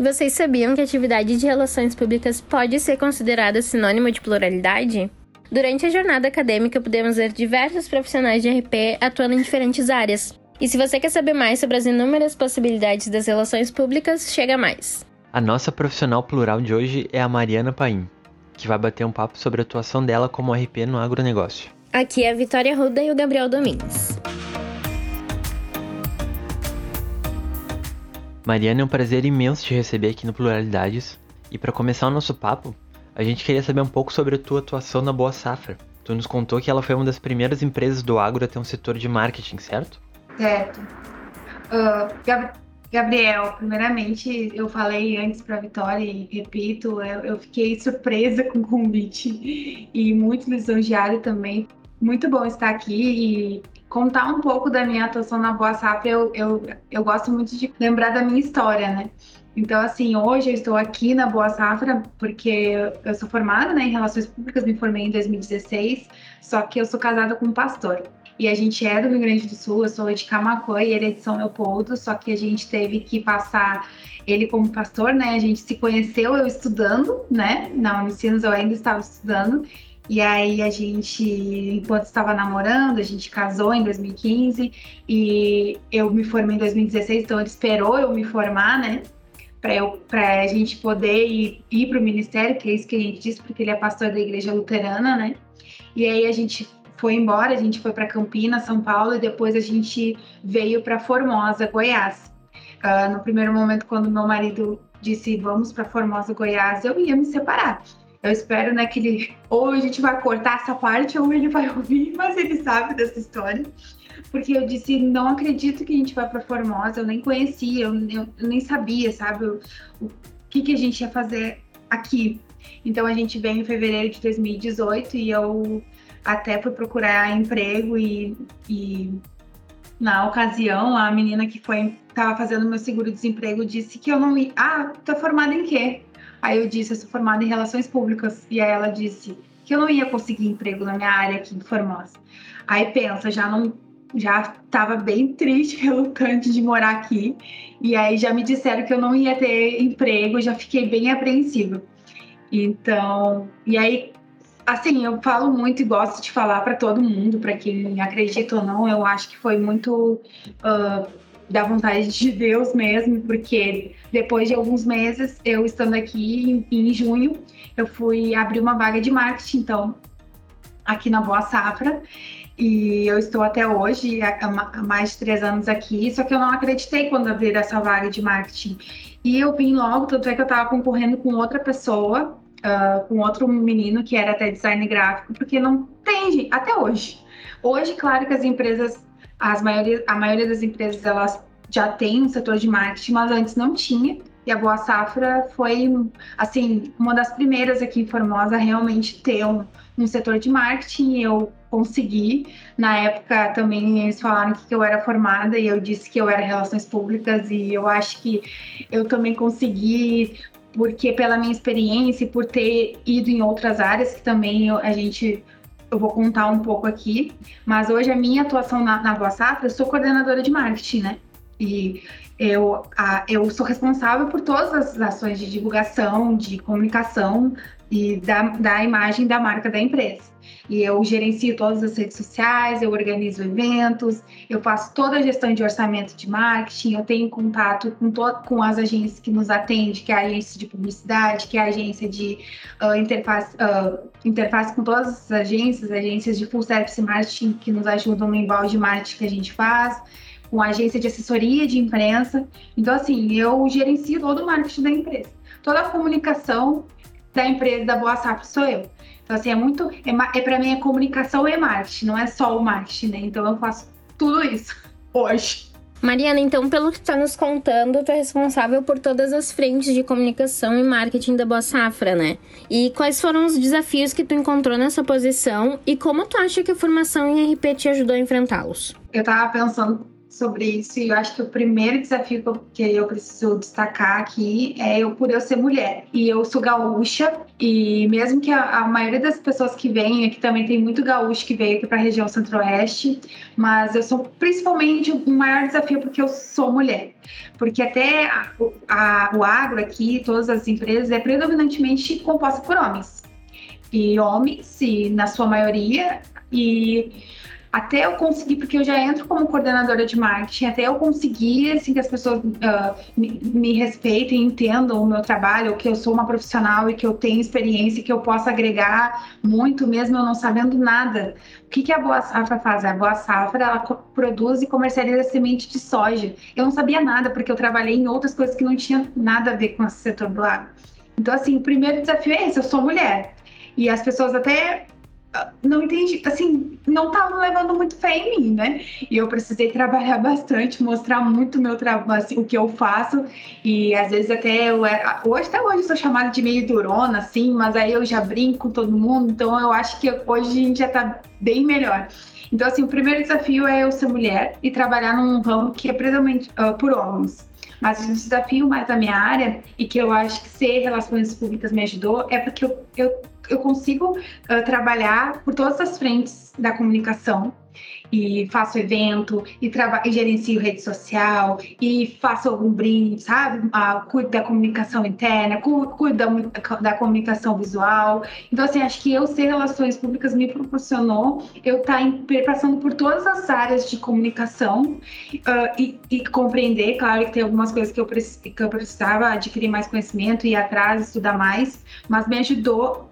Vocês sabiam que a atividade de relações públicas pode ser considerada sinônimo de pluralidade? Durante a jornada acadêmica, podemos ver diversos profissionais de RP atuando em diferentes áreas. E se você quer saber mais sobre as inúmeras possibilidades das relações públicas, chega mais. A nossa profissional plural de hoje é a Mariana Paim, que vai bater um papo sobre a atuação dela como RP no agronegócio. Aqui é a Vitória Ruda e o Gabriel Domingues. Mariana, é um prazer imenso te receber aqui no Pluralidades. E para começar o nosso papo, a gente queria saber um pouco sobre a tua atuação na Boa Safra. Tu nos contou que ela foi uma das primeiras empresas do agro a ter um setor de marketing, certo? Certo. Uh, Gab Gabriel, primeiramente, eu falei antes para a Vitória e repito, eu, eu, fiquei surpresa com o convite e muito lisonjeada também. Muito bom estar aqui e contar um pouco da minha atuação na Boa Safra, eu, eu, eu gosto muito de lembrar da minha história, né? Então, assim, hoje eu estou aqui na Boa Safra porque eu sou formada né, em Relações Públicas, me formei em 2016, só que eu sou casada com um pastor. E a gente é do Rio Grande do Sul, eu sou de Camacuã e ele é de São Leopoldo, só que a gente teve que passar ele como pastor, né? A gente se conheceu eu estudando, né? Na Unicinos eu ainda estava estudando, e aí a gente, enquanto estava namorando, a gente casou em 2015 e eu me formei em 2016, então ele esperou eu me formar, né? Para a gente poder ir, ir para o ministério, que é isso que a gente disse, porque ele é pastor da igreja luterana, né? E aí a gente foi embora, a gente foi para Campinas, São Paulo, e depois a gente veio para Formosa, Goiás. Uh, no primeiro momento, quando meu marido disse vamos para Formosa, Goiás, eu ia me separar. Eu espero, né, que ele ou a gente vai cortar essa parte ou ele vai ouvir, mas ele sabe dessa história. Porque eu disse, não acredito que a gente vai para Formosa, eu nem conhecia, eu, eu, eu nem sabia, sabe, o, o que, que a gente ia fazer aqui. Então a gente veio em fevereiro de 2018 e eu até fui procurar emprego e, e na ocasião a menina que foi estava fazendo meu seguro-desemprego disse que eu não ia. Ah, tô formada em quê? Aí eu disse, eu sou formada em relações públicas. E aí ela disse que eu não ia conseguir emprego na minha área aqui em Formosa. Aí pensa, já não já estava bem triste, relutante de morar aqui. E aí já me disseram que eu não ia ter emprego, já fiquei bem apreensiva. Então, e aí assim, eu falo muito e gosto de falar para todo mundo, para quem acredita ou não, eu acho que foi muito uh, da vontade de Deus mesmo, porque depois de alguns meses, eu estando aqui em, em junho, eu fui abrir uma vaga de marketing, então, aqui na Boa Safra, e eu estou até hoje, há, mais de três anos aqui, só que eu não acreditei quando abrir essa vaga de marketing. E eu vim logo, tanto é que eu estava concorrendo com outra pessoa, uh, com outro menino que era até design gráfico, porque não tem, até hoje. Hoje, claro que as empresas as maioria, a maioria das empresas elas já tem um setor de marketing, mas antes não tinha. E a Boa Safra foi, assim, uma das primeiras aqui em Formosa a realmente ter um, um setor de marketing. Eu consegui. Na época também eles falaram que eu era formada e eu disse que eu era relações públicas. E eu acho que eu também consegui, porque pela minha experiência e por ter ido em outras áreas que também a gente eu vou contar um pouco aqui, mas hoje a minha atuação na, na Boa Safra, eu sou coordenadora de marketing, né? E eu, a, eu sou responsável por todas as ações de divulgação, de comunicação e da, da imagem da marca da empresa. E eu gerencio todas as redes sociais, eu organizo eventos, eu faço toda a gestão de orçamento de marketing, eu tenho contato com, com as agências que nos atendem, que é a agência de publicidade, que é a agência de uh, interface, uh, interface com todas as agências, agências de full service marketing que nos ajudam no embalde de marketing que a gente faz, com a agência de assessoria de imprensa. Então, assim, eu gerencio todo o marketing da empresa. Toda a comunicação da empresa da Boa Safra sou eu. Então, assim, é muito. É, é para mim, a comunicação e marketing, não é só o marketing, né? Então, eu faço tudo isso hoje. Mariana, então, pelo que tu tá nos contando, tu é responsável por todas as frentes de comunicação e marketing da Boa Safra, né? E quais foram os desafios que tu encontrou nessa posição e como tu acha que a formação em RP te ajudou a enfrentá-los? Eu tava pensando sobre isso e eu acho que o primeiro desafio que eu preciso destacar aqui é eu por eu ser mulher. E eu sou gaúcha e mesmo que a, a maioria das pessoas que vêm aqui também tem muito gaúcho que veio aqui para a região centro-oeste, mas eu sou principalmente o maior desafio porque eu sou mulher, porque até a, a, o agro aqui, todas as empresas é predominantemente composta por homens. E homens, e na sua maioria e até eu conseguir, porque eu já entro como coordenadora de marketing, até eu conseguir assim, que as pessoas uh, me, me, respeitem, entendam o meu trabalho, que eu sou uma profissional e que eu tenho experiência, que eu possa agregar muito, mesmo eu não sabendo nada. O que, que a Boa Safra faz? A Boa Safra ela produz e comercializa semente de soja. Eu não sabia nada, porque eu trabalhei em outras coisas que não tinham nada a ver com esse setor do agro. Então, assim, o primeiro desafio é esse: eu sou mulher. E as pessoas até não entendi, assim, não estavam levando muito fé em mim, né? E eu precisei trabalhar bastante, mostrar muito meu trabalho, assim, o que eu faço. E às vezes até eu era, hoje até hoje eu sou chamada de meio durona, assim, mas aí eu já brinco com todo mundo, então eu acho que hoje a gente já tá bem melhor. Então, assim, o primeiro desafio é eu ser mulher e trabalhar num ramo que é predominante uh, por homens. Mas o desafio mais da minha área, e que eu acho que ser relações públicas me ajudou, é porque eu, eu eu consigo uh, trabalhar por todas as frentes da comunicação e faço evento e, e gerencio rede social e faço algum brinde, sabe? Ah, cuido da comunicação interna, cuido da, da, comunicação visual. Então, assim, acho que eu ser relações públicas me proporcionou eu estar tá passando por todas as áreas de comunicação uh, e, e, compreender, claro que tem algumas coisas que eu, que eu precisava adquirir mais conhecimento, ir atrás, estudar mais, mas me ajudou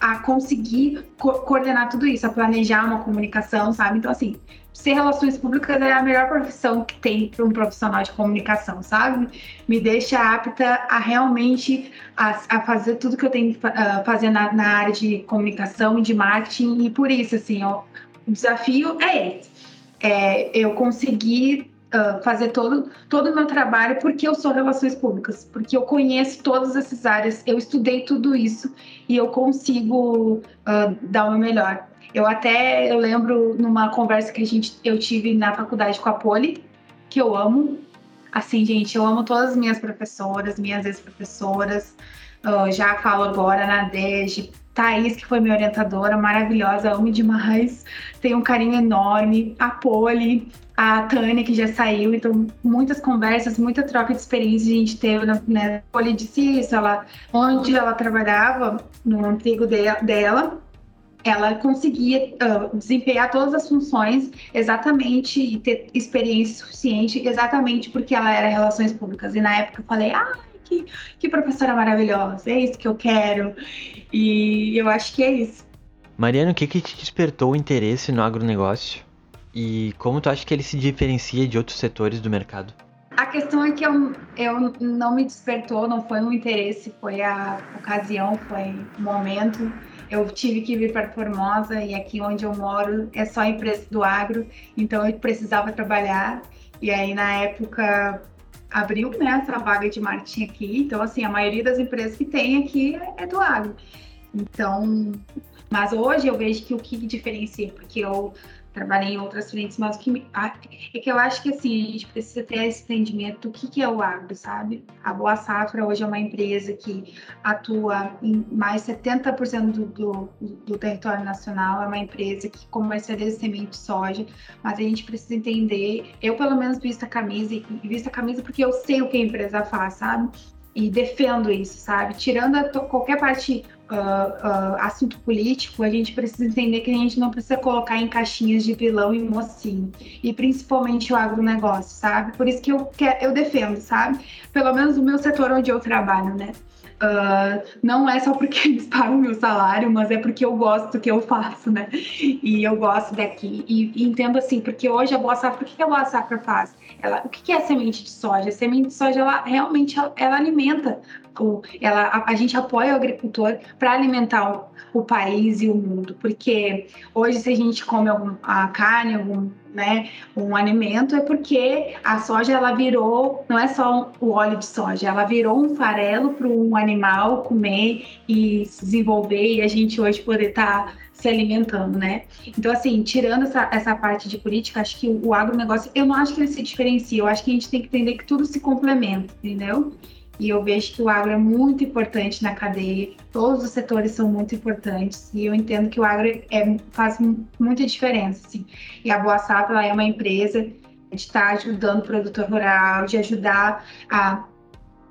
a conseguir co coordenar tudo isso, a planejar uma comunicação, sabe? Então, assim, ser relações públicas é a melhor profissão que tem para um profissional de comunicação, sabe? Me deixa apta a realmente a, a fazer tudo que eu tenho que uh, fazer na, na, área de comunicação e de marketing, e por isso, assim, ó, o desafio é esse. É, eu conseguir uh, fazer todo, todo o meu trabalho porque eu sou relações públicas, porque eu conheço todas essas áreas, eu estudei tudo isso e eu consigo uh, dar o meu melhor. Eu até eu lembro numa conversa que a gente eu tive na faculdade com a Poli, que eu amo. Assim, gente, eu amo todas as minhas professoras, minhas ex-professoras. Uh, já falo agora na DEG, Thaís, que foi minha orientadora, maravilhosa, amo demais. Tenho um carinho enorme. A Poli, a Tânia, que já saiu, então muitas conversas, muita troca de experiência a gente teve, né? Poli disse isso, ela, onde ela trabalhava, no de, dela, ela conseguia uh, desempenhar todas as funções exatamente e ter experiência suficiente exatamente porque ela era relações públicas. E na época eu falei, ah, que, que professora maravilhosa, é isso que eu quero. E eu acho que é isso. Mariana, o que, que te despertou o interesse no agronegócio? E como tu acha que ele se diferencia de outros setores do mercado? A questão é que eu, eu não me despertou, não foi um interesse, foi a ocasião, foi o momento. Eu tive que vir para Formosa e aqui onde eu moro é só empresa do agro, então eu precisava trabalhar. E aí, na época, abriu né, essa vaga de marketing aqui. Então, assim, a maioria das empresas que tem aqui é do agro. Então, mas hoje eu vejo que o que diferencia, porque eu trabalhei em outras frentes, mas o que é que eu acho que assim, a gente precisa ter esse entendimento do que, que é o agro, sabe? A Boa Safra hoje é uma empresa que atua em mais 70% do, do, do território nacional, é uma empresa que comercializa semente de soja, mas a gente precisa entender, eu pelo menos visto a camisa, e visto a camisa porque eu sei o que a empresa faz, sabe? E defendo isso, sabe? Tirando qualquer parte uh, assunto político, a gente precisa entender que a gente não precisa colocar em caixinhas de vilão e mocinho. E principalmente o agronegócio, sabe? Por isso que eu, quero, eu defendo, sabe? Pelo menos o meu setor onde eu trabalho, né? Uh, não é só porque eles pagam meu salário, mas é porque eu gosto do que eu faço, né? E eu gosto daqui. E, e entendo assim, porque hoje a Boa Safra, o que a Boa Safra faz? Ela, o que é a semente de soja? A semente de soja, ela realmente ela, ela alimenta o, ela, a, a, gente apoia o agricultor para alimentar o, o, país e o mundo, porque hoje se a gente come algum, a carne, algum, né, um alimento é porque a soja ela virou, não é só o óleo de soja, ela virou um farelo para um animal comer e se desenvolver e a gente hoje poder estar tá se alimentando, né? Então, assim, tirando essa, essa parte de política, acho que o, o agronegócio, eu não acho que ele se diferencia, eu acho que a gente tem que entender que tudo se complementa, entendeu? E eu vejo que o agro é muito importante na cadeia, todos os setores são muito importantes, e eu entendo que o agro é, faz muita diferença. Assim. E a Boa Safra é uma empresa de estar tá ajudando o produtor rural, de ajudar a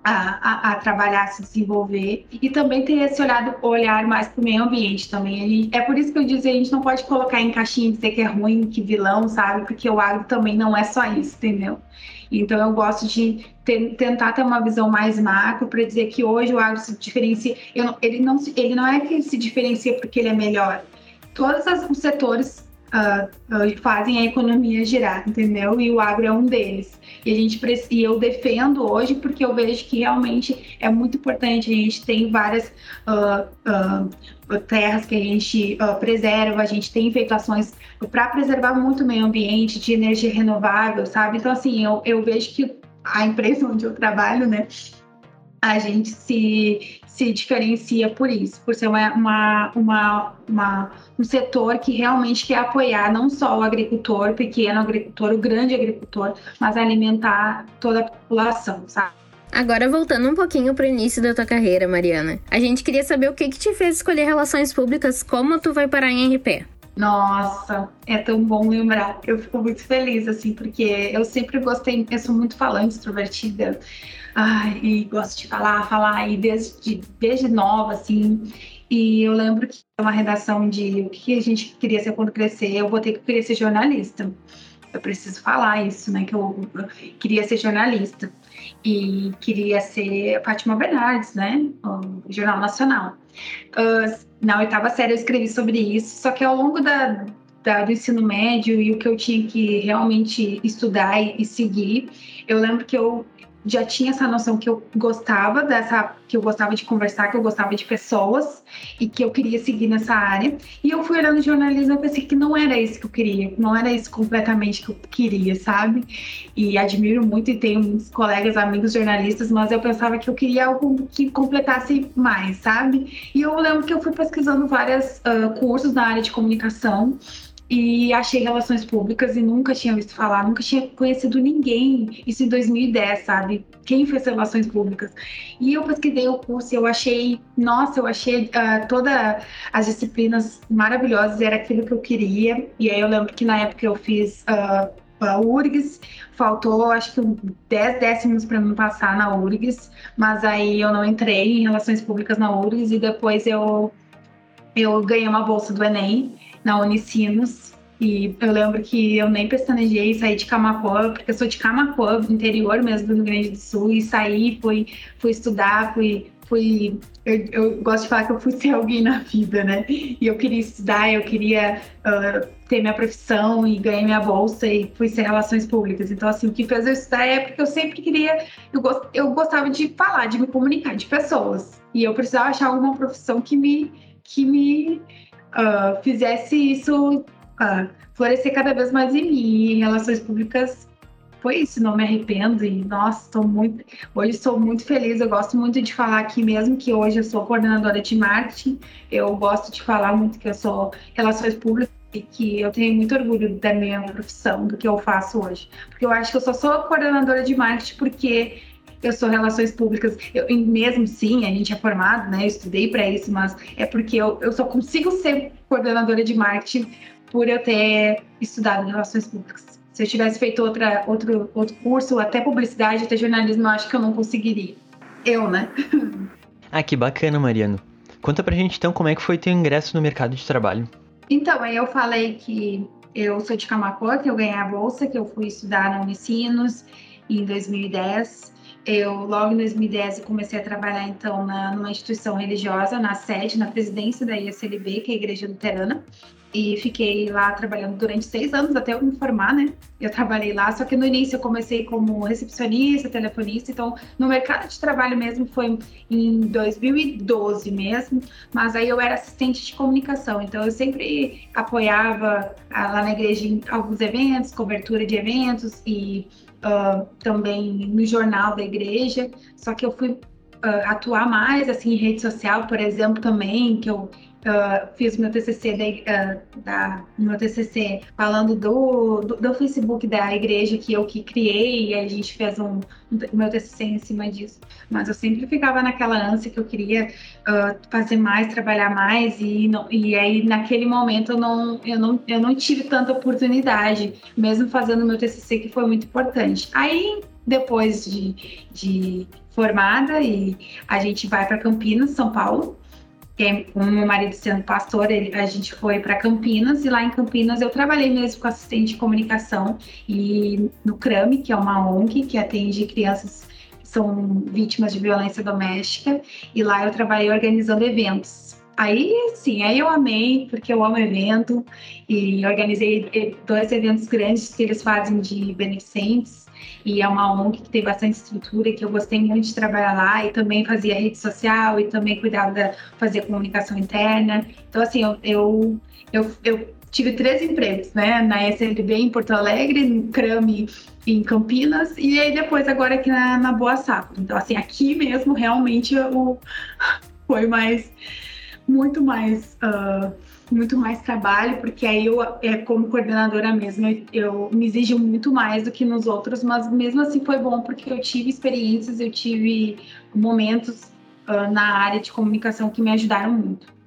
a, a, a, trabalhar, se desenvolver e também ter esse olhado, olhar mais para o meio ambiente também. Gente, é por isso que eu dizia, a gente não pode colocar em caixinha e dizer que é ruim, que vilão, sabe? Porque o agro também não é só isso, entendeu? Então eu gosto de ter, tentar ter uma visão mais macro para dizer que hoje o agro se diferencia. Ele, não, ele não é que ele se diferencia porque ele é melhor. Todos os setores uh, fazem a economia girar, entendeu? E o agro é um deles. E a gente e eu defendo hoje porque eu vejo que realmente é muito importante. A gente tem várias uh, terras que a gente preserva, a gente tem feito ações para preservar muito o meio ambiente, de energia renovável, sabe? Então, assim, eu, eu vejo que a empresa onde eu trabalho, né? A gente se, se diferencia por isso, por ser uma, uma, uma, uma, um setor que realmente quer apoiar não só o agricultor, pequeno agricultor, o grande agricultor, mas alimentar toda a população, sabe? Agora voltando um pouquinho para o início da tua carreira, Mariana. A gente queria saber o que, que te fez escolher relações públicas, como tu vai parar em RP. Nossa, é tão bom lembrar. Eu fico muito feliz, assim, porque eu sempre gostei, eu sou muito falante, extrovertida. Ai, e gosto de falar, falar, e desde, desde nova, assim. E eu lembro que uma redação de o que a gente queria ser quando crescer, eu botei que eu queria ser jornalista. Eu preciso falar isso, né? Que eu, eu queria ser jornalista. E queria ser Fátima Bernardes, né? O Jornal Nacional. Na oitava série eu escrevi sobre isso, só que ao longo da, da, do ensino médio e o que eu tinha que realmente estudar e, e seguir, eu lembro que eu já tinha essa noção que eu gostava dessa, que eu gostava de conversar, que eu gostava de pessoas e que eu queria seguir nessa área. E eu fui olhando jornalismo e pensei que não era isso que eu queria, não era isso completamente que eu queria, sabe? E admiro muito e tenho muitos colegas, amigos jornalistas, mas eu pensava que eu queria algo que completasse mais, sabe? E eu lembro que eu fui pesquisando vários uh, cursos na área de comunicação e achei relações públicas e nunca tinha visto falar, nunca tinha conhecido ninguém. Isso em 2010, sabe? Quem fez relações públicas. E eu pesquisei o curso e eu achei, nossa, eu achei uh, todas as disciplinas maravilhosas, era aquilo que eu queria. E aí eu lembro que na época eu fiz uh, a URGS, faltou acho que 10 décimos para me passar na URGS, mas aí eu não entrei em relações públicas na URGS e depois eu, eu ganhei uma bolsa do Enem na Unicinos. E eu lembro que eu nem pestanejei, saí de Camacuã, porque eu sou de Camacuã, interior mesmo do Rio Grande do Sul, e saí, fui, fui estudar, fui. fui eu, eu gosto de falar que eu fui ser alguém na vida, né? E eu queria estudar, eu queria uh, ter minha profissão e ganhar minha bolsa e fui ser relações públicas. Então, assim, o que fez eu estudar é porque eu sempre queria, eu, gost, eu gostava de falar, de me comunicar, de pessoas. E eu precisava achar alguma profissão que me, que me uh, fizesse isso uh, florescer cada vez mais em mim. Em relações públicas foi isso, não me arrependo e nossa, estou muito, hoje estou muito feliz. Eu gosto muito de falar aqui mesmo que hoje eu sou coordenadora de marketing. Eu gosto de falar muito que eu sou relações públicas e que eu tenho muito orgulho da minha profissão, do que eu faço hoje. Porque eu acho que eu só sou coordenadora de marketing porque eu sou relações públicas, eu, mesmo sim, a gente é formado, né? Eu estudei para isso, mas é porque eu, eu só consigo ser coordenadora de marketing por eu ter estudado relações públicas. Se eu tivesse feito outra, outro, outro curso, até publicidade, até jornalismo, eu acho que eu não conseguiria. Eu, né? ah, que bacana, Mariano. Conta pra gente então como é que foi teu ingresso no mercado de trabalho. Então, aí eu falei que eu sou de Camacuã, que eu ganhei a bolsa, que eu fui estudar na Unicinos em 2010. Eu, logo em 2010, comecei a trabalhar, então, na, numa instituição religiosa, na sede, na presidência da ISLB, que é a Igreja Luterana. e fiquei lá trabalhando durante seis anos até eu me formar, né? Eu trabalhei lá, só que no início eu comecei como recepcionista, telefonista, então no mercado de trabalho mesmo foi em 2012 mesmo, mas aí eu era assistente de comunicação, então eu sempre apoiava ah, lá na igreja alguns eventos, cobertura de eventos e uh, também no jornal da igreja, só que eu fui uh, atuar mais assim em rede social, por exemplo, também, que eu Uh, fiz meu TCC da, uh, da, meu TCC falando do, do, do, Facebook da igreja que eu que criei e a gente fez um, um, meu TCC em cima disso. Mas eu sempre ficava naquela ânsia que eu queria uh, fazer mais trabalhar mais e não, e aí naquele momento eu não eu não eu não tive tanta oportunidade mesmo fazendo meu TCC que foi muito importante. Aí depois de, de formada e a gente vai para Campinas São Paulo com meu marido sendo pastor, ele, a gente foi para Campinas e lá em Campinas eu trabalhei mesmo com assistente de comunicação e no CRAME, que é uma ONG que atende crianças que são vítimas de violência doméstica, e lá eu trabalhei organizando eventos. Aí sim, aí eu amei, porque eu amo evento, e organizei dois eventos grandes que eles fazem de beneficentes, e é uma ONG que tem bastante estrutura, que eu gostei muito de trabalhar lá e também fazia rede social e também cuidava da fazer comunicação interna. Então assim, eu, eu, eu, eu tive três empregos, né? Na SLB em Porto Alegre, no CRAME em Campinas e aí depois agora aqui na, na Boa Safra. Então assim, aqui mesmo realmente eu, foi mais muito mais uh, muito mais trabalho, porque aí eu, é, como coordenadora mesmo, eu, eu, me exijo muito mais do que nos outros, mas mesmo assim foi bom porque eu tive experiências, eu tive momentos uh, na área de comunicação que me ajudaram muito.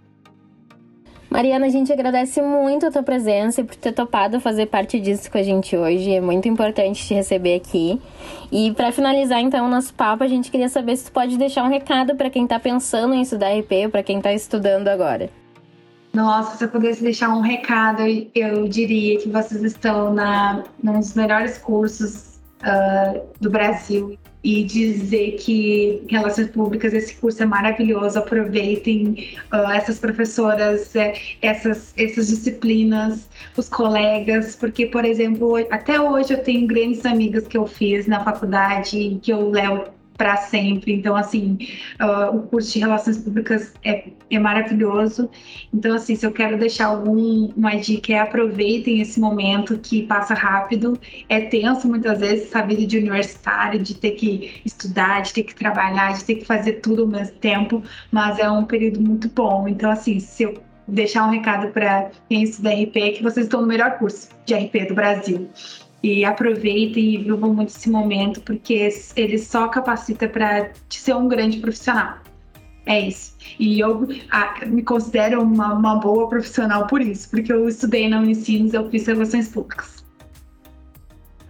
Mariana, a gente agradece muito a tua presença e por ter topado fazer parte disso com a gente hoje. É muito importante te receber aqui. E para finalizar então o nosso papo, a gente queria saber se tu pode deixar um recado para quem está pensando em estudar RP, para quem está estudando agora. Nossa, se eu pudesse deixar um recado, eu diria que vocês estão na, num dos melhores cursos uh, do Brasil e dizer que Relações Públicas, esse curso é maravilhoso, aproveitem uh, essas professoras, uh, essas, essas disciplinas, os colegas, porque, por exemplo, até hoje eu tenho grandes amigas que eu fiz na faculdade, que eu levo para sempre. Então, assim, uh, o curso de Relações Públicas é, é, maravilhoso. Então, assim, se eu quero deixar alguma dica, é aproveitem esse momento que passa rápido. É tenso muitas vezes essa vida de universitário, de ter que estudar, de ter que trabalhar, de ter que fazer tudo ao mesmo tempo, mas é um período muito bom. Então, assim, se eu deixar um recado para quem estuda RP, é que vocês estão no melhor curso de RP do Brasil e aproveitem e vivam muito esse momento, porque ele só capacita para ser um grande profissional. É isso. E eu ah, me considero uma, uma, boa profissional por isso, porque eu estudei na Unicinos, eu fiz relações públicas.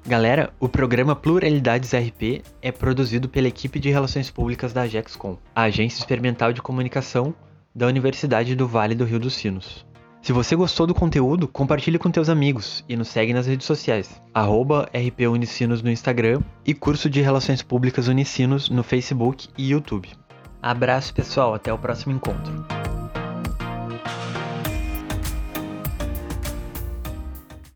Galera, o programa Pluralidades RP é produzido pela equipe de Relações Públicas da Agexcom, a agência experimental de comunicação da Universidade do Vale do Rio dos Sinos. Se você gostou do conteúdo, compartilhe com teus amigos e nos segue nas redes sociais, arroba RP Unicinos no Instagram e curso de Relações Públicas Unicinos no Facebook e YouTube. Abraço pessoal, até o próximo encontro.